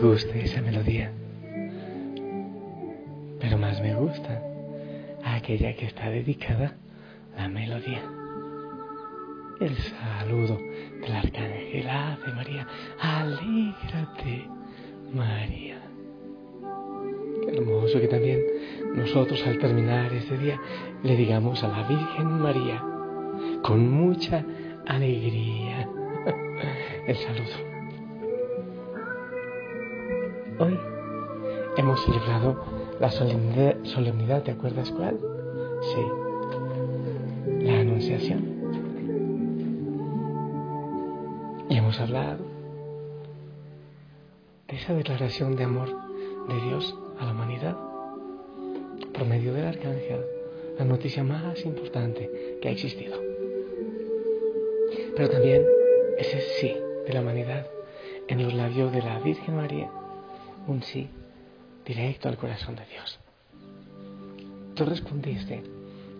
gusta esa melodía. Pero más me gusta aquella que está dedicada a la melodía. El saludo del arcángel Ave María. Alégrate, María. Qué hermoso que también nosotros al terminar este día le digamos a la Virgen María con mucha alegría el saludo. Hoy hemos celebrado la solemnidad, solemnidad, ¿te acuerdas cuál? Sí, la Anunciación. Y hemos hablado de esa declaración de amor de Dios a la humanidad por medio del arcángel, la noticia más importante que ha existido. Pero también ese sí de la humanidad en los labios de la Virgen María, un sí directo al corazón de Dios. Tú respondiste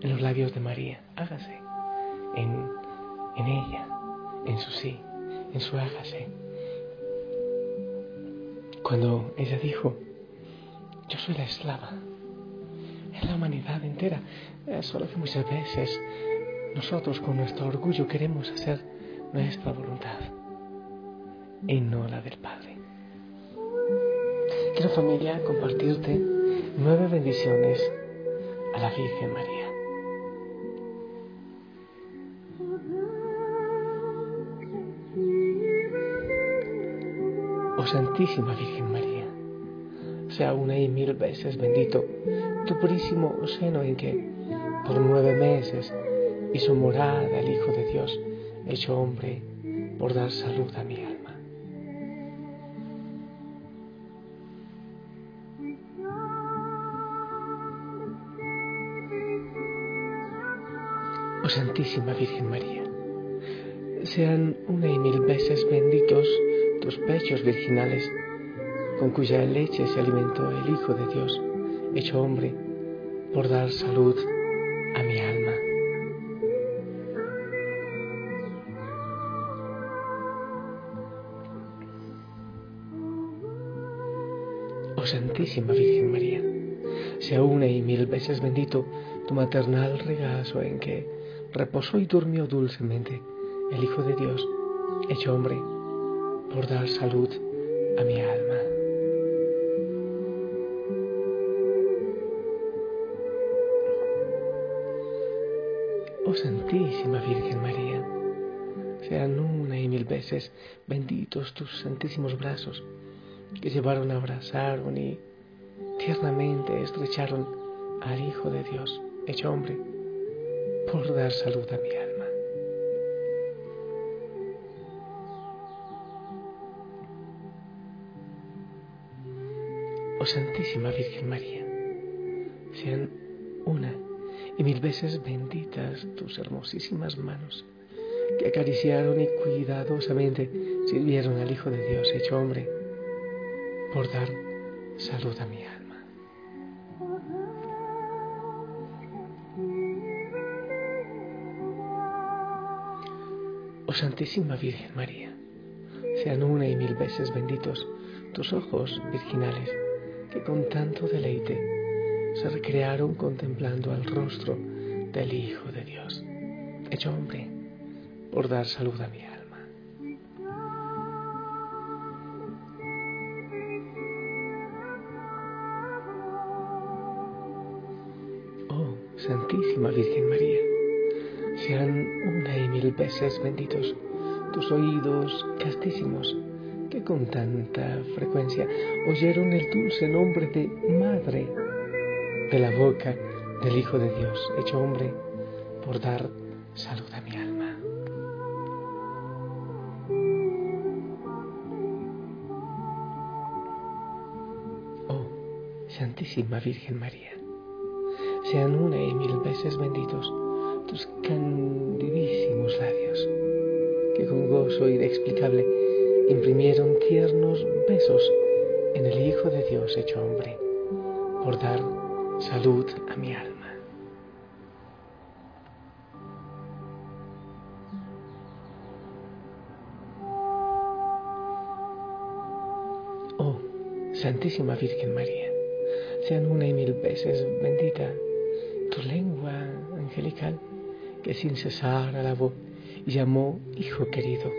en los labios de María, hágase, en, en ella, en su sí, en su hágase. Cuando ella dijo, yo soy la esclava, es la humanidad entera, solo que muchas veces nosotros con nuestro orgullo queremos hacer nuestra voluntad y no la del Padre. Quiero familia compartirte nueve bendiciones a la Virgen María. Oh Santísima Virgen María, sea una y mil veces bendito tu purísimo seno en que por nueve meses hizo morada el Hijo de Dios, hecho hombre, por dar salud a mi alma. Santísima Virgen María, sean una y mil veces benditos tus pechos virginales, con cuya leche se alimentó el Hijo de Dios, hecho hombre, por dar salud a mi alma. Oh Santísima Virgen María, sea una y mil veces bendito tu maternal regazo en que reposó y durmió dulcemente el Hijo de Dios, hecho hombre, por dar salud a mi alma. Oh Santísima Virgen María, sean una y mil veces benditos tus santísimos brazos que llevaron, abrazaron y tiernamente estrecharon al Hijo de Dios, hecho hombre, por dar salud a mi alma. Oh Santísima Virgen María, sean una y mil veces benditas tus hermosísimas manos que acariciaron y cuidadosamente sirvieron al Hijo de Dios hecho hombre por dar salud a mi alma. Santísima Virgen María, sean una y mil veces benditos tus ojos virginales que con tanto deleite se recrearon contemplando al rostro del Hijo de Dios, hecho hombre, por dar salud a mi alma. Oh Santísima Virgen María, sean una y mil veces benditos tus oídos castísimos que con tanta frecuencia oyeron el dulce nombre de Madre de la boca del Hijo de Dios, hecho hombre, por dar salud a mi alma. Oh, Santísima Virgen María, sean una y mil veces benditos tus candidísimos labios, que con gozo inexplicable imprimieron tiernos besos en el Hijo de Dios hecho hombre, por dar salud a mi alma. Oh, Santísima Virgen María, sean una y mil veces bendita tu lengua angelical que sin cesar alabó y llamó Hijo querido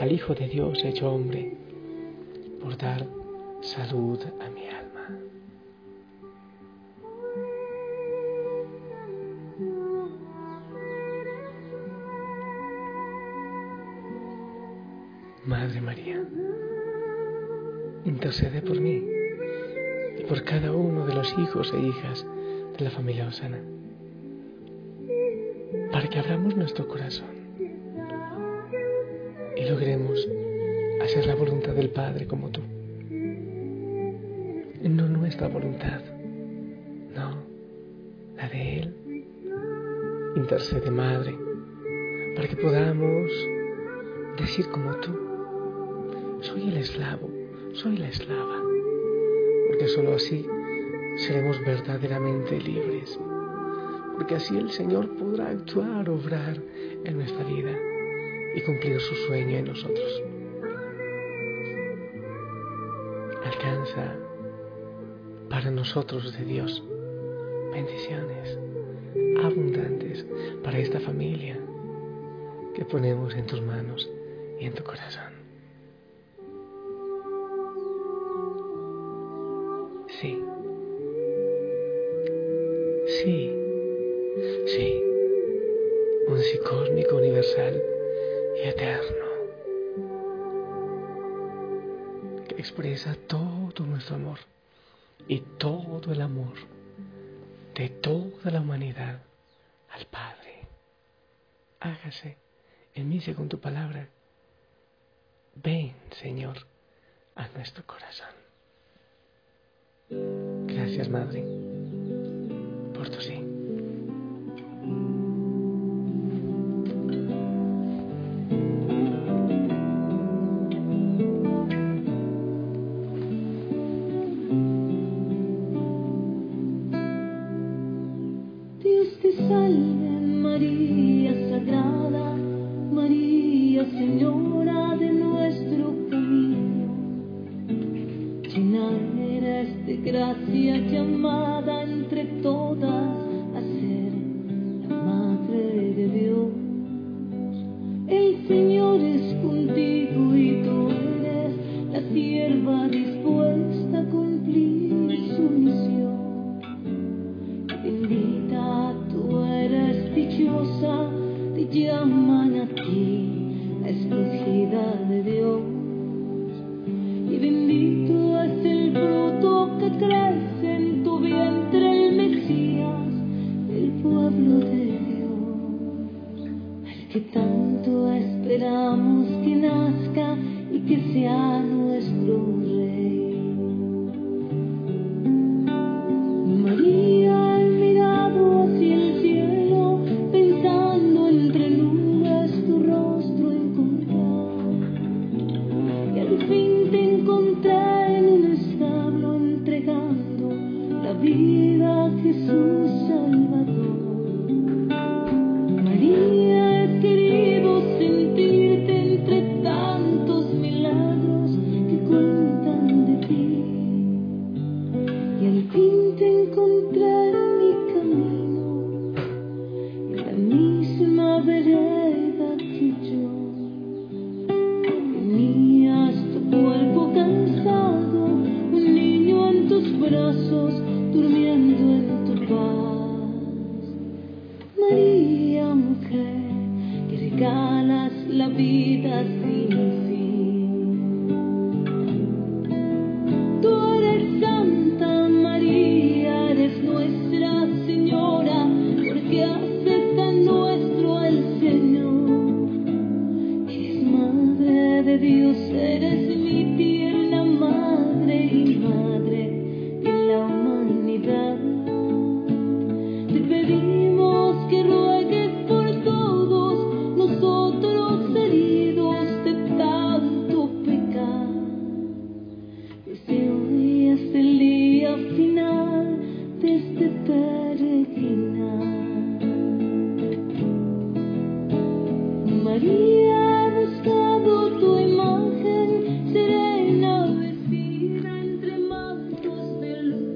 al Hijo de Dios hecho hombre por dar salud a mi alma. Madre María, intercede por mí y por cada uno de los hijos e hijas de la familia Osana, que abramos nuestro corazón y logremos hacer la voluntad del Padre como tú. No nuestra voluntad, no, la de Él. Intercede, Madre, para que podamos decir como tú, soy el esclavo, soy la esclava, porque sólo así seremos verdaderamente libres, porque así el Señor podrá actuar, obrar en nuestra vida y cumplir su sueño en nosotros. Alcanza para nosotros de Dios bendiciones abundantes para esta familia que ponemos en tus manos y en tu corazón. Y todo el amor de toda la humanidad al Padre. Hágase en mí según tu palabra. Ven, Señor, a nuestro corazón. Gracias, Madre, por tu sí.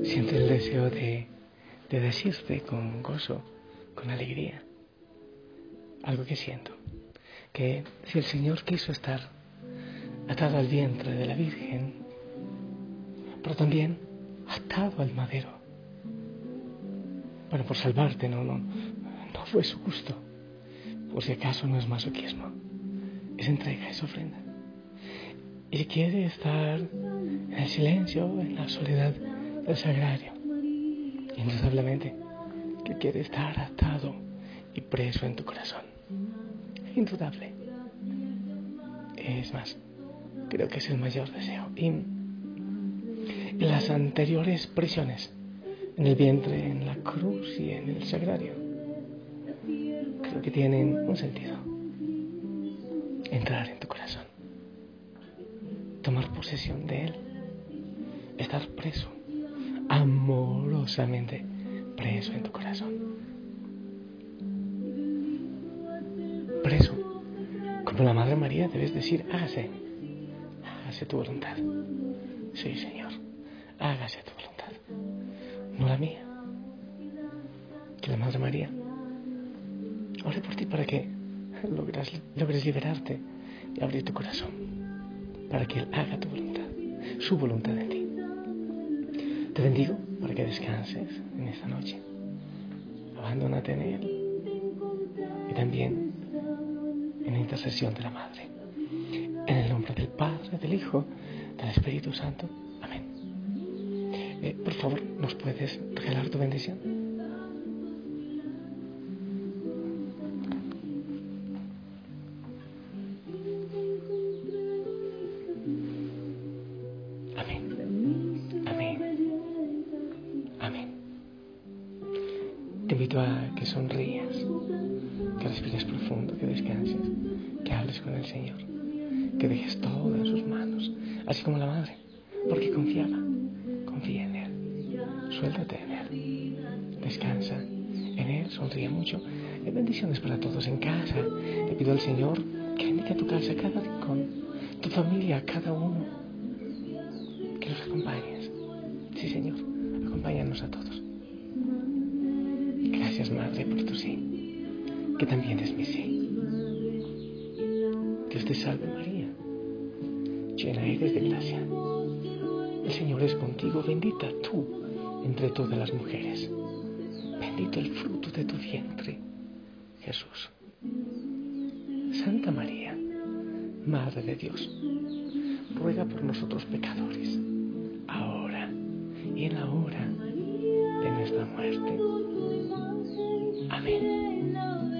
Siento el deseo de, de decirte con gozo, con alegría, algo que siento, que si el Señor quiso estar atado al vientre de la Virgen, pero también atado al madero, bueno, por salvarte, no, no, no fue su gusto, por si acaso no es masoquismo, es entrega, es ofrenda. Y quiere estar en el silencio, en la soledad del sagrario. Indudablemente que quiere estar atado y preso en tu corazón. Indudable. Es más, creo que es el mayor deseo. Y las anteriores prisiones, en el vientre, en la cruz y en el sagrario, que tienen un sentido. Entrar en tu corazón, tomar posesión de él, estar preso, amorosamente preso en tu corazón. Preso, como la Madre María debes decir, hágase, hágase tu voluntad. Sí, Señor, hágase tu voluntad, ore por ti para que logres, logres liberarte y abrir tu corazón, para que Él haga tu voluntad, su voluntad en ti. Te bendigo para que descanses en esta noche. Abandónate en Él y también en la intercesión de la Madre. En el nombre del Padre, del Hijo, del Espíritu Santo. Amén. Eh, por favor, ¿nos puedes regalar tu bendición? Invito a que sonrías, que respires profundo, que descanses, que hables con el Señor, que dejes todo en sus manos, así como la madre, porque confiaba, confía en Él, suéltate en Él, descansa en Él, sonríe mucho. Hay bendiciones para todos en casa. Le pido al Señor que bendiga tu casa, cada rincón, tu familia, cada uno, que los acompañes. Sí, Señor, acompáñanos a todos. Gracias, Madre, por tu sí, que también es mi sí. Dios te salve, María. Llena eres de gracia. El Señor es contigo, bendita tú entre todas las mujeres. Bendito el fruto de tu vientre, Jesús. Santa María, Madre de Dios, ruega por nosotros pecadores, ahora y en la hora de nuestra muerte. Amén.